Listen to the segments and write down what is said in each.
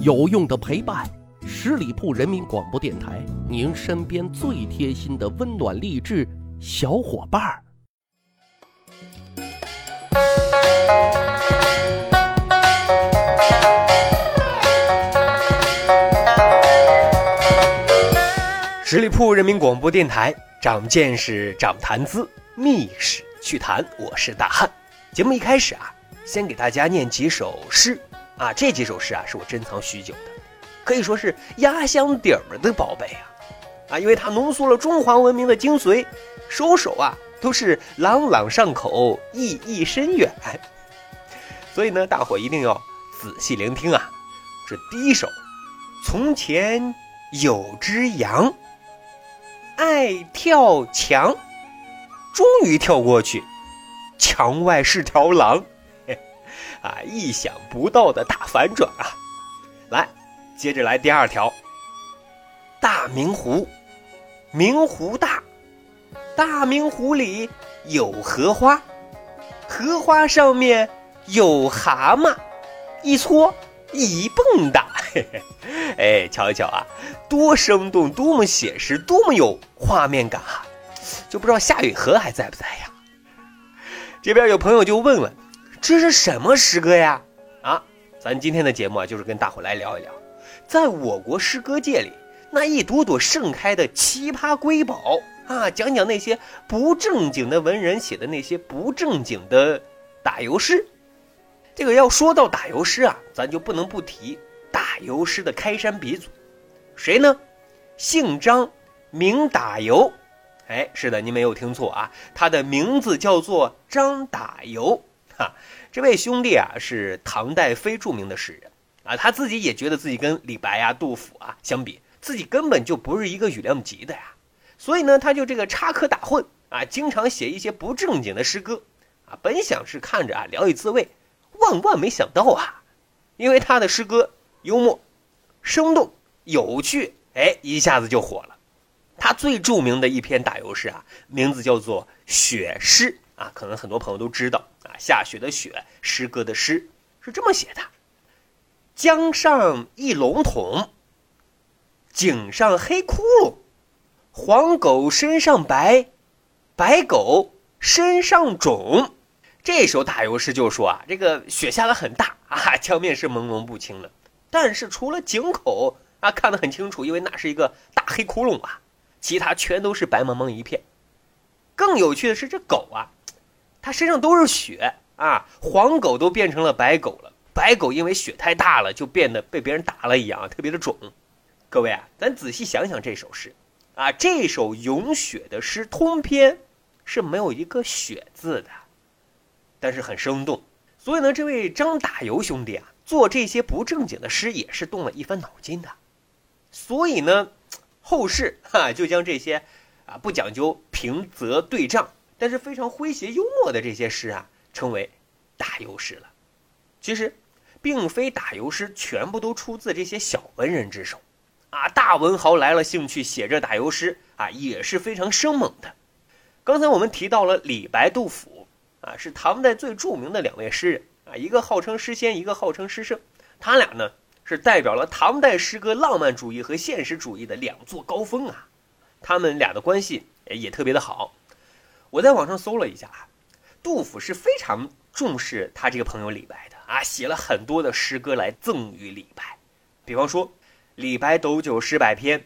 有用的陪伴，十里铺人民广播电台，您身边最贴心的温暖励志小伙伴儿。十里铺人民广播电台，长见识，长谈资，密史趣谈。我是大汉。节目一开始啊，先给大家念几首诗啊。这几首诗啊，是我珍藏许久的，可以说是压箱底儿的宝贝啊啊！因为它浓缩了中华文明的精髓，首首啊都是朗朗上口，意义深远。所以呢，大伙一定要仔细聆听啊。这第一首，从前有只羊。爱跳墙，终于跳过去，墙外是条狼，啊，意想不到的大反转啊！来，接着来第二条。大明湖，明湖大，大明湖里有荷花，荷花上面有蛤蟆，一搓一蹦跶。哎，瞧一瞧啊，多生动，多么写实，多么有画面感啊！就不知道夏雨荷还在不在呀？这边有朋友就问问，这是什么诗歌呀？啊，咱今天的节目啊，就是跟大伙来聊一聊，在我国诗歌界里那一朵朵盛开的奇葩瑰宝啊，讲讲那些不正经的文人写的那些不正经的打油诗。这个要说到打油诗啊，咱就不能不提。打油诗的开山鼻祖，谁呢？姓张，名打油。哎，是的，您没有听错啊，他的名字叫做张打油。啊，这位兄弟啊，是唐代非著名的诗人啊，他自己也觉得自己跟李白呀、杜甫啊相比，自己根本就不是一个羽量级的呀。所以呢，他就这个插科打诨啊，经常写一些不正经的诗歌啊。本想是看着啊聊以自慰，万万没想到啊，因为他的诗歌。幽默、生动、有趣，哎，一下子就火了。他最著名的一篇打油诗啊，名字叫做《雪诗》啊，可能很多朋友都知道啊。下雪的雪，诗歌的诗是这么写的：江上一笼统，井上黑窟窿，黄狗身上白，白狗身上肿。这首打油诗就说啊，这个雪下的很大啊，江面是朦胧不清的。但是除了井口啊看得很清楚，因为那是一个大黑窟窿啊，其他全都是白茫茫一片。更有趣的是这狗啊，它身上都是血啊，黄狗都变成了白狗了，白狗因为雪太大了，就变得被别人打了一样，特别的肿。各位啊，咱仔细想想这首诗啊，这首咏雪的诗通篇是没有一个雪字的，但是很生动。所以呢，这位张打油兄弟啊。做这些不正经的诗也是动了一番脑筋的，所以呢，后世哈就将这些啊不讲究平仄对仗，但是非常诙谐幽默的这些诗啊，称为打油诗了。其实，并非打油诗全部都出自这些小文人之手，啊，大文豪来了兴趣写这打油诗啊，也是非常生猛的。刚才我们提到了李白、杜甫啊，是唐代最著名的两位诗人啊。一个号称诗仙，一个号称诗圣，他俩呢是代表了唐代诗歌浪漫主义和现实主义的两座高峰啊。他们俩的关系也特别的好。我在网上搜了一下啊，杜甫是非常重视他这个朋友李白的啊，写了很多的诗歌来赠予李白。比方说，李白斗酒诗百篇，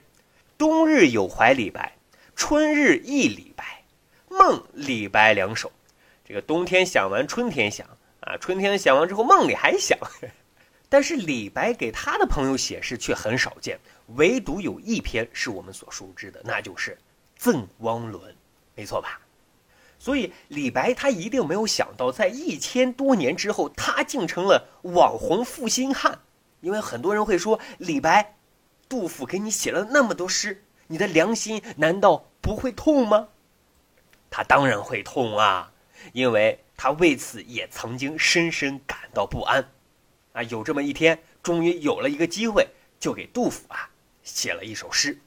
冬日有怀李白，春日忆李白，梦李白两首。这个冬天想完，春天想。啊，春天想完之后，梦里还想，但是李白给他的朋友写诗却很少见，唯独有一篇是我们所熟知的，那就是《赠汪伦》，没错吧？所以李白他一定没有想到，在一千多年之后，他竟成了网红负心汉，因为很多人会说，李白、杜甫给你写了那么多诗，你的良心难道不会痛吗？他当然会痛啊，因为。他为此也曾经深深感到不安，啊，有这么一天，终于有了一个机会，就给杜甫啊写了一首诗，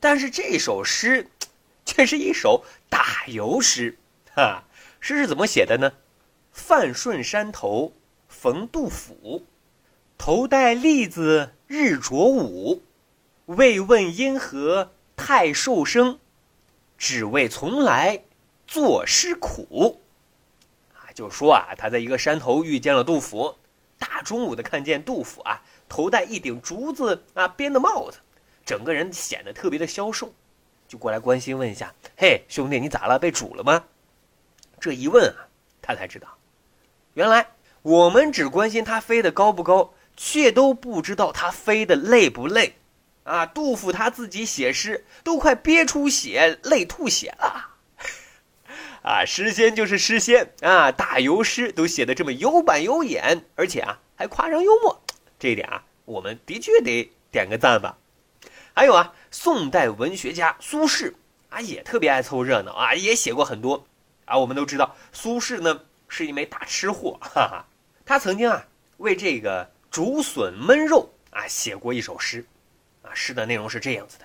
但是这首诗，却是一首打油诗，哈，诗是怎么写的呢？范顺山头逢杜甫，头戴笠子日着午，未问因何太瘦生，只为从来作诗苦。啊，就说啊，他在一个山头遇见了杜甫，大中午的看见杜甫啊，头戴一顶竹子啊编的帽子，整个人显得特别的消瘦，就过来关心问一下：“嘿，兄弟，你咋了？被煮了吗？”这一问啊，他才知道，原来我们只关心他飞得高不高。却都不知道他飞得累不累，啊！杜甫他自己写诗都快憋出血、累吐血了，啊！诗仙就是诗仙啊！大油诗都写的这么有板有眼，而且啊还夸张幽默，这一点啊我们的确得点个赞吧。还有啊，宋代文学家苏轼啊也特别爱凑热闹啊，也写过很多啊。我们都知道苏轼呢是一枚大吃货，哈哈，他曾经啊为这个。竹笋焖肉啊，写过一首诗，啊，诗的内容是这样子的：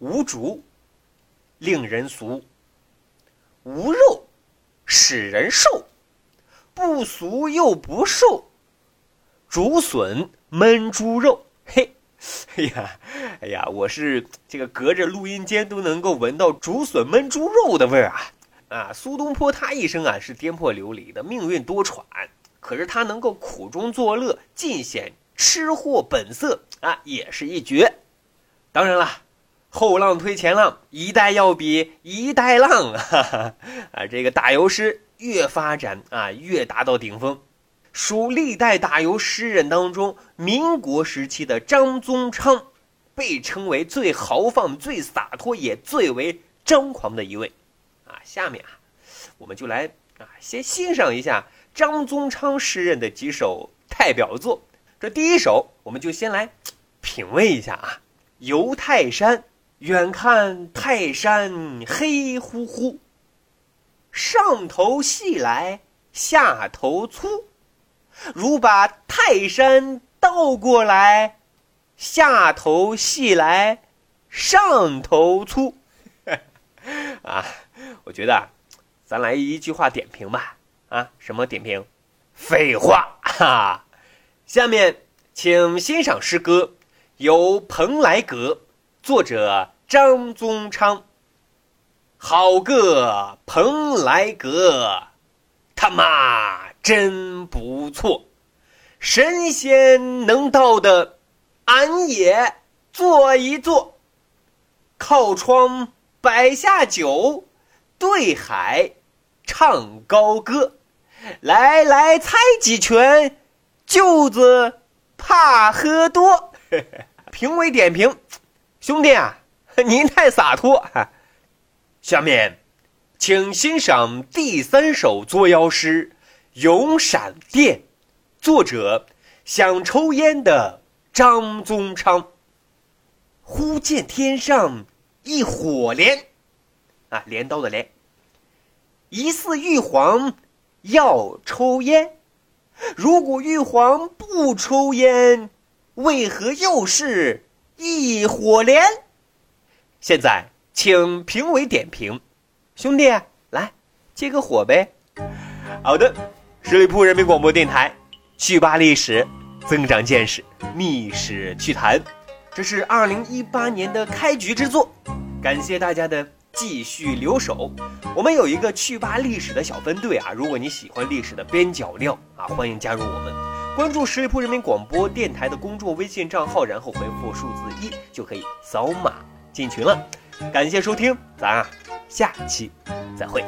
无竹，令人俗；无肉，使人瘦。不俗又不瘦，竹笋焖猪肉。嘿，哎呀，哎呀，我是这个隔着录音间都能够闻到竹笋焖猪肉的味儿啊！啊，苏东坡他一生啊是颠沛流离的，命运多舛。可是他能够苦中作乐，尽显吃货本色啊，也是一绝。当然了，后浪推前浪，一代要比一代浪啊！啊，这个打油诗越发展啊，越达到顶峰。属历代打油诗人当中，民国时期的张宗昌，被称为最豪放、最洒脱，也最为张狂的一位。啊，下面啊，我们就来啊，先欣赏一下。张宗昌诗人的几首代表作，这第一首我们就先来品味一下啊。游泰山，远看泰山黑乎乎，上头细来下头粗，如把泰山倒过来，下头细来上头粗。啊，我觉得咱来一句话点评吧。啊，什么点评？废话哈！下面请欣赏诗歌，由蓬莱阁，作者张宗昌。好个蓬莱阁，他妈真不错，神仙能到的，俺也坐一坐。靠窗摆下酒，对海唱高歌。来来，猜几拳，舅子怕喝多。评委点评：兄弟啊，您太洒脱哈。下面，请欣赏第三首作妖诗《咏闪电》，作者想抽烟的张宗昌。忽见天上一火镰，啊，镰刀的镰，疑似玉皇。要抽烟，如果玉皇不抽烟，为何又是一火镰？现在请评委点评，兄弟来接个火呗。好的，十里铺人民广播电台，趣吧历史，增长见识，密史趣谈，这是二零一八年的开局之作，感谢大家的。继续留守，我们有一个趣吧历史的小分队啊！如果你喜欢历史的边角料啊，欢迎加入我们，关注十里铺人民广播电台的公众微信账号，然后回复数字一就可以扫码进群了。感谢收听，咱啊下期再会。